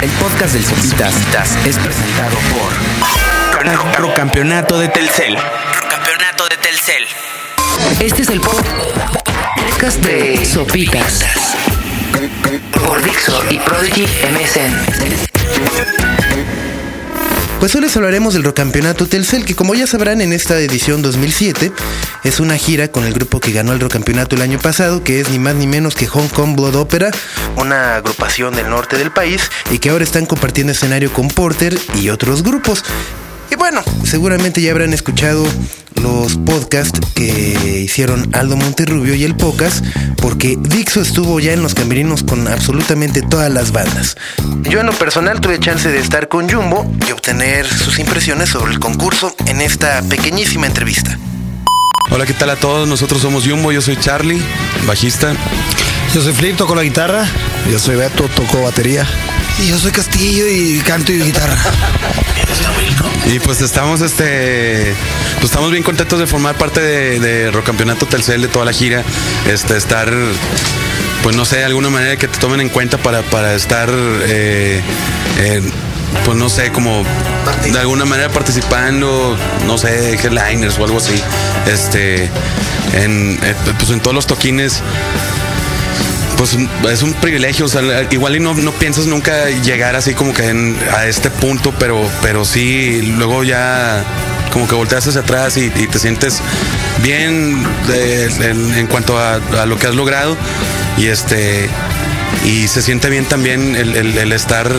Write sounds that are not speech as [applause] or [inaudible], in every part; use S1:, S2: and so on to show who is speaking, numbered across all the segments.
S1: El podcast del Sopitas es presentado por Procampeonato de Telcel. Procampeonato de Telcel. Este es el podcast de Sopitas. Por Dixo y Prodigy MSN.
S2: Pues hoy les hablaremos del Rocampeonato Telcel, que como ya sabrán en esta edición 2007 es una gira con el grupo que ganó el Rocampeonato el año pasado, que es ni más ni menos que Hong Kong Blood Opera, una agrupación del norte del país y que ahora están compartiendo escenario con Porter y otros grupos. Y bueno, seguramente ya habrán escuchado los podcasts que hicieron Aldo Monterrubio y el Pocas, porque Dixo estuvo ya en los camerinos con absolutamente todas las bandas. Yo en lo personal tuve chance de estar con Jumbo y obtener sus impresiones sobre el concurso en esta pequeñísima entrevista.
S3: Hola, ¿qué tal a todos? Nosotros somos Jumbo, yo soy Charlie, bajista.
S4: Yo soy Flip, toco la guitarra.
S5: Yo soy Beto, toco batería.
S4: Y yo soy Castillo y canto y guitarra. [laughs]
S3: Y pues estamos este pues estamos bien contentos de formar parte de, de Rocampeonato Telcel de toda la gira. Este estar pues no sé, de alguna manera que te tomen en cuenta para, para estar eh, pues no sé, como de alguna manera participando, no sé, headliners o algo así. Este eh, pues en todos los toquines pues es un privilegio, igual y no, no piensas nunca llegar así como que a este punto, pero, pero sí, luego ya como que volteas hacia atrás y, te sientes bien en, cuanto a, lo que has logrado y este y se siente bien también el estar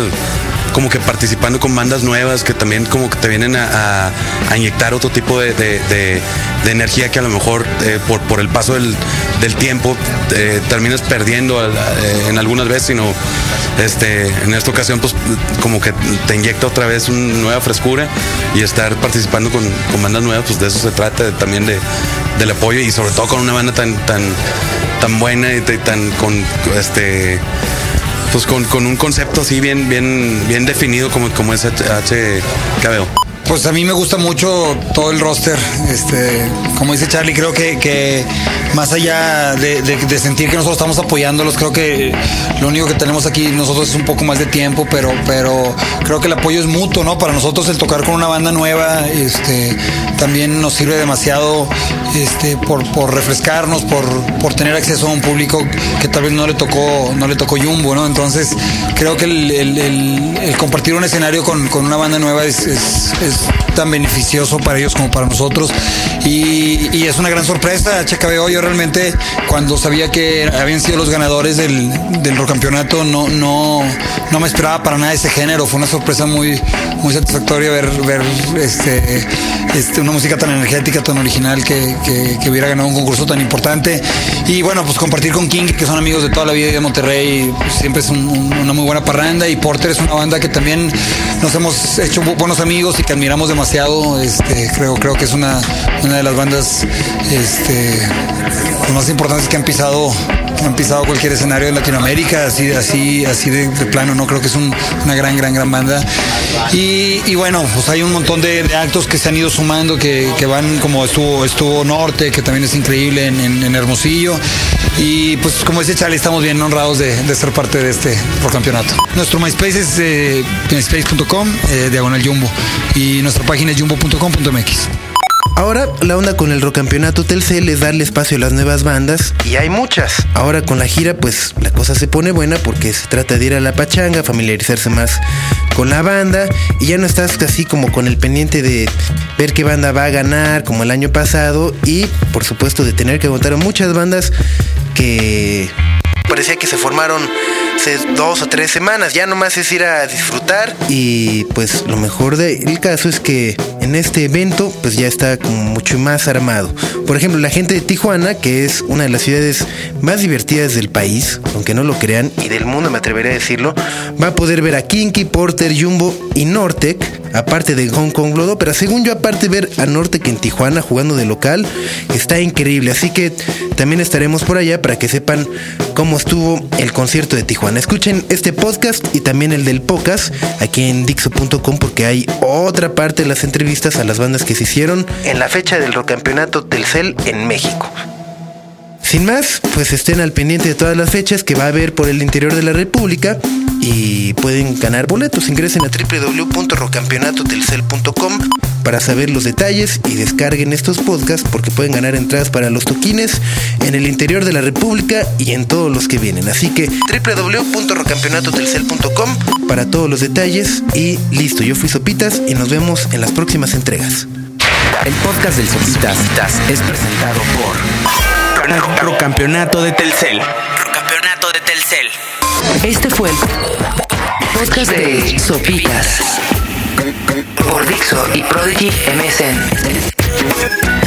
S3: como que participando con bandas nuevas que también como que te vienen a, inyectar otro tipo de, energía que a lo mejor eh, por, el paso del, tiempo eh, terminas perdiendo eh, en algunas veces, sino este, en esta ocasión pues como que te inyecta otra vez una nueva frescura y estar participando con, con bandas nuevas, pues de eso se trata también de, del apoyo y sobre todo con una banda tan, tan, tan buena y tan con este pues con, con un concepto así bien, bien, bien definido como, como es HKBO.
S4: Pues a mí me gusta mucho todo el roster. Este, como dice Charlie, creo que, que más allá de, sentir que nosotros estamos apoyándolos, creo que lo único que tenemos aquí nosotros es un poco más de tiempo, pero, pero creo que el apoyo es mutuo, ¿no? Para nosotros el tocar con una banda nueva, este, también nos sirve demasiado, este, por, refrescarnos, por, por tener acceso a un público que tal vez no le tocó, no le tocó Jumbo, ¿no? Entonces, creo que el, compartir un escenario con, con una banda nueva es- es tan beneficioso para ellos como para nosotros. Y, es una gran sorpresa, HKBO. Yo realmente, cuando sabía que habían sido los ganadores del, del Rocampeonato, no, no, no me esperaba para nada ese género. Fue una sorpresa muy, muy satisfactoria ver, ver este, este, una música tan energética, tan original, que, que- hubiera ganado un concurso tan importante. Y bueno, pues compartir con King, que son amigos de toda la vida de Monterrey, pues, siempre es un- un- una muy buena parranda. Y Porter es una banda que también nos hemos hecho bu- buenos amigos y que admiramos demasiado. Este, creo, creo que es una de las bandas este, más importantes que han pisado han pisado cualquier escenario en Latinoamérica, así, así, así de, de plano, no creo que es un- una gran, gran, gran banda. Y, bueno, pues hay un montón de, de actos que se han ido sumando, que, van como estuvo, estuvo Norte, que también es increíble en, Hermosillo. Y pues como dice Charlie, estamos bien honrados de, de ser parte de este campeonato. Nuestro MySpace es eh, myspace.com, eh, diagonal jumbo. Y nuestra página es jumbo.com.mx.
S2: Ahora la onda con el Rocampeonato Telcel es darle espacio a las nuevas bandas y hay muchas. Ahora con la gira pues la cosa se pone buena porque se trata de ir a la pachanga, familiarizarse más con la banda y ya no estás así como con el pendiente de ver qué banda va a ganar como el año pasado y por supuesto de tener que aguantar a muchas bandas que parecía que se formaron hace dos o tres semanas. Ya nomás es ir a disfrutar. Y pues lo mejor del caso es que en este evento pues ya está como mucho más armado. Por ejemplo, la gente de Tijuana, que es una de las ciudades más divertidas del país, aunque no lo crean, y del mundo me atrevería a decirlo, va a poder ver a Kinky, Porter, Jumbo y Nortec, aparte de Hong Kong Blood Opera. Según yo, aparte ver a Nortec en Tijuana jugando de local, está increíble. Así que también estaremos por allá para que sepan cómo estuvo el concierto de Tijuana. Escuchen este podcast y también el del podcast aquí en Dixo.com porque hay otra parte de las entrevistas a las bandas que se hicieron en la fecha del Rocampeonato Telcel en México. Sin más, pues estén al pendiente de todas las fechas que va a haber por el interior de la República y pueden ganar boletos. Ingresen a www.rocampeonatotelcel.com para saber los detalles y descarguen estos podcasts porque pueden ganar entradas para los toquines en el interior de la República y en todos los que vienen. Así que www.rocampeonatotelcel.com para todos los detalles y listo. Yo fui Sopitas y nos vemos en las próximas entregas.
S1: El podcast del Sopitas es presentado por
S6: Procampeonato de Telcel.
S1: Campeonato de Telcel. Este fue el podcast de Sopitas por Dixo y Prodigy MSN.